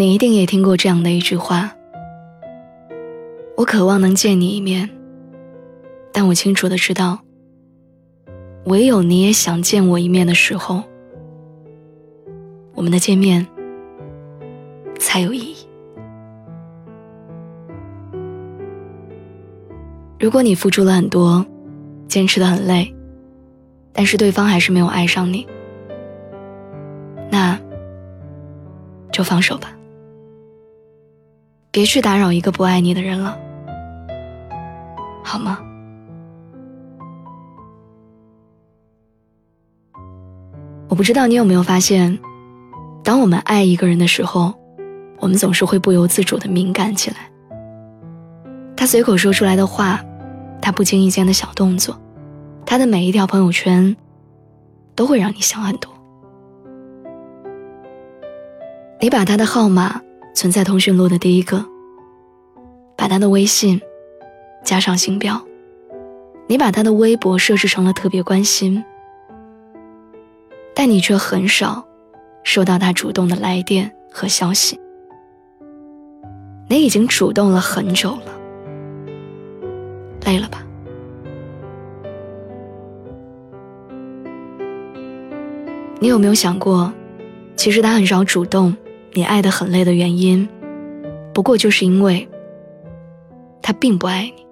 你一定也听过这样的一句话：“我渴望能见你一面，但我清楚的知道，唯有你也想见我一面的时候，我们的见面才有意义。如果你付出了很多，坚持的很累，但是对方还是没有爱上你，那就放手吧。”别去打扰一个不爱你的人了，好吗？我不知道你有没有发现，当我们爱一个人的时候，我们总是会不由自主的敏感起来。他随口说出来的话，他不经意间的小动作，他的每一条朋友圈，都会让你想很多。你把他的号码。存在通讯录的第一个，把他的微信加上星标，你把他的微博设置成了特别关心，但你却很少收到他主动的来电和消息。你已经主动了很久了，累了吧？你有没有想过，其实他很少主动？你爱的很累的原因，不过就是因为他并不爱你，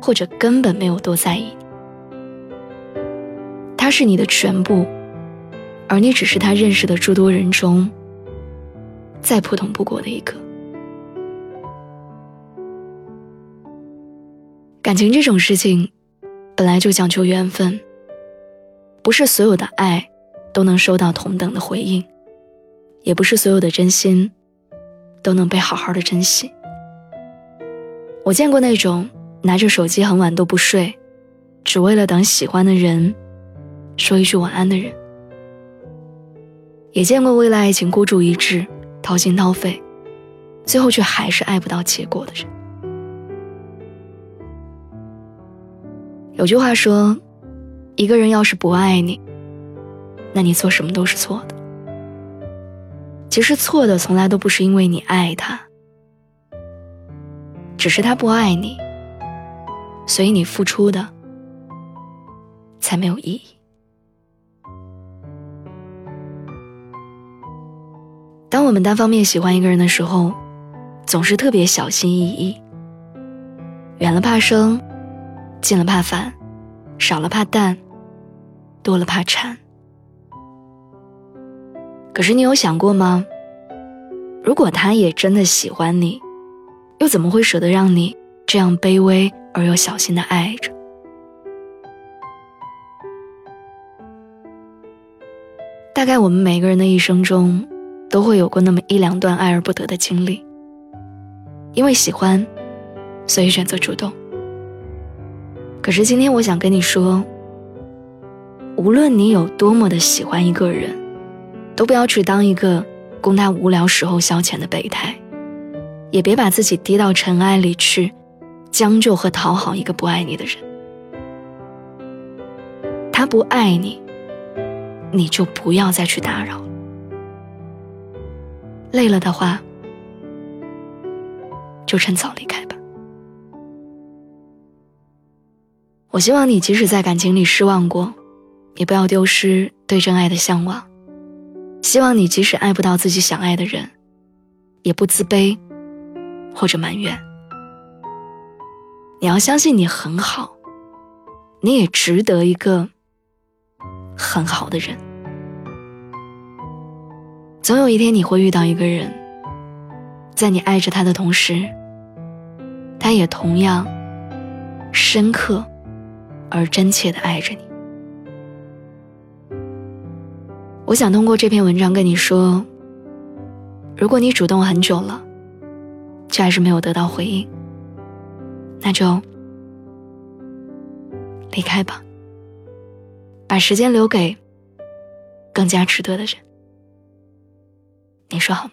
或者根本没有多在意你。他是你的全部，而你只是他认识的诸多人中再普通不过的一个。感情这种事情，本来就讲究缘分，不是所有的爱都能收到同等的回应。也不是所有的真心都能被好好的珍惜。我见过那种拿着手机很晚都不睡，只为了等喜欢的人说一句晚安的人；也见过为了爱情孤注一掷、掏心掏肺，最后却还是爱不到结果的人。有句话说，一个人要是不爱你，那你做什么都是错的。其实错的从来都不是因为你爱他，只是他不爱你，所以你付出的才没有意义。当我们单方面喜欢一个人的时候，总是特别小心翼翼，远了怕生，近了怕烦，少了怕淡，多了怕缠。可是你有想过吗？如果他也真的喜欢你，又怎么会舍得让你这样卑微而又小心的爱着？大概我们每个人的一生中，都会有过那么一两段爱而不得的经历。因为喜欢，所以选择主动。可是今天我想跟你说，无论你有多么的喜欢一个人。都不要去当一个供他无聊时候消遣的备胎，也别把自己低到尘埃里去，将就和讨好一个不爱你的人。他不爱你，你就不要再去打扰。累了的话，就趁早离开吧。我希望你即使在感情里失望过，也不要丢失对真爱的向往。希望你即使爱不到自己想爱的人，也不自卑，或者埋怨。你要相信你很好，你也值得一个很好的人。总有一天你会遇到一个人，在你爱着他的同时，他也同样深刻而真切的爱着你。我想通过这篇文章跟你说，如果你主动很久了，却还是没有得到回应，那就离开吧，把时间留给更加值得的人。你说好吗？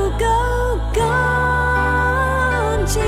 不够干净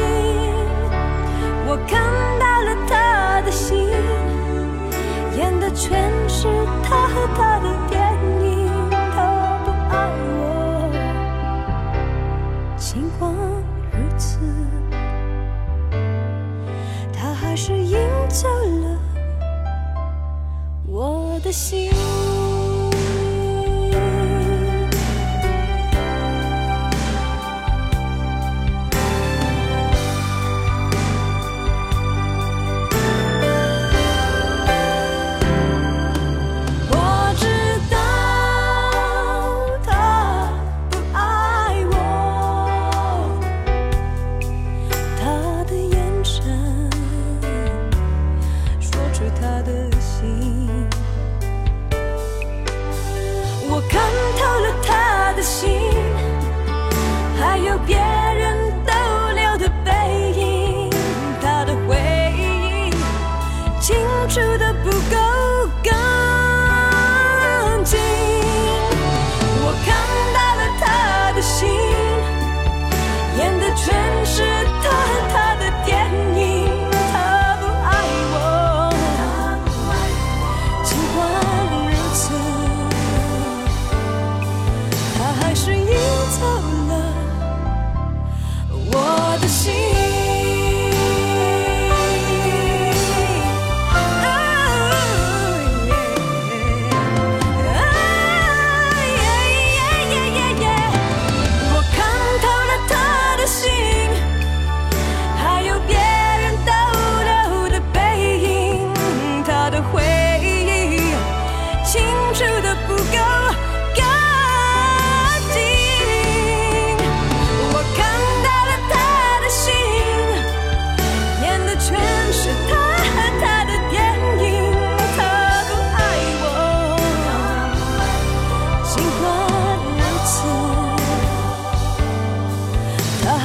输的不够。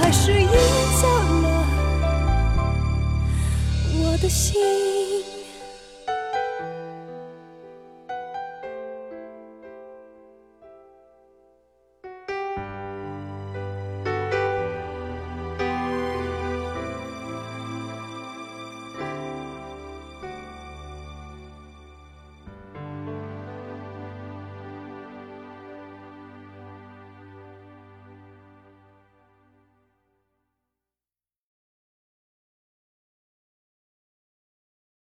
还是赢走了我的心